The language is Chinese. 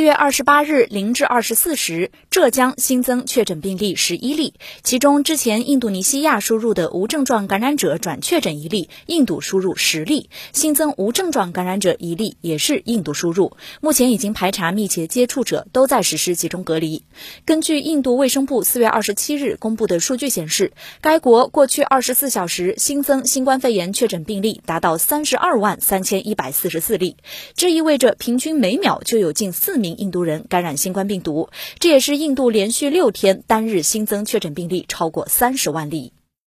四月二十八日零至二十四时，浙江新增确诊病例十一例，其中之前印度尼西亚输入的无症状感染者转确诊一例，印度输入十例，新增无症状感染者一例，也是印度输入。目前已经排查密切接触者，都在实施集中隔离。根据印度卫生部四月二十七日公布的数据显示，该国过去二十四小时新增新冠肺炎确诊病例达到三十二万三千一百四十四例，这意味着平均每秒就有近四。名印度人感染新冠病毒，这也是印度连续六天单日新增确诊病例超过三十万例。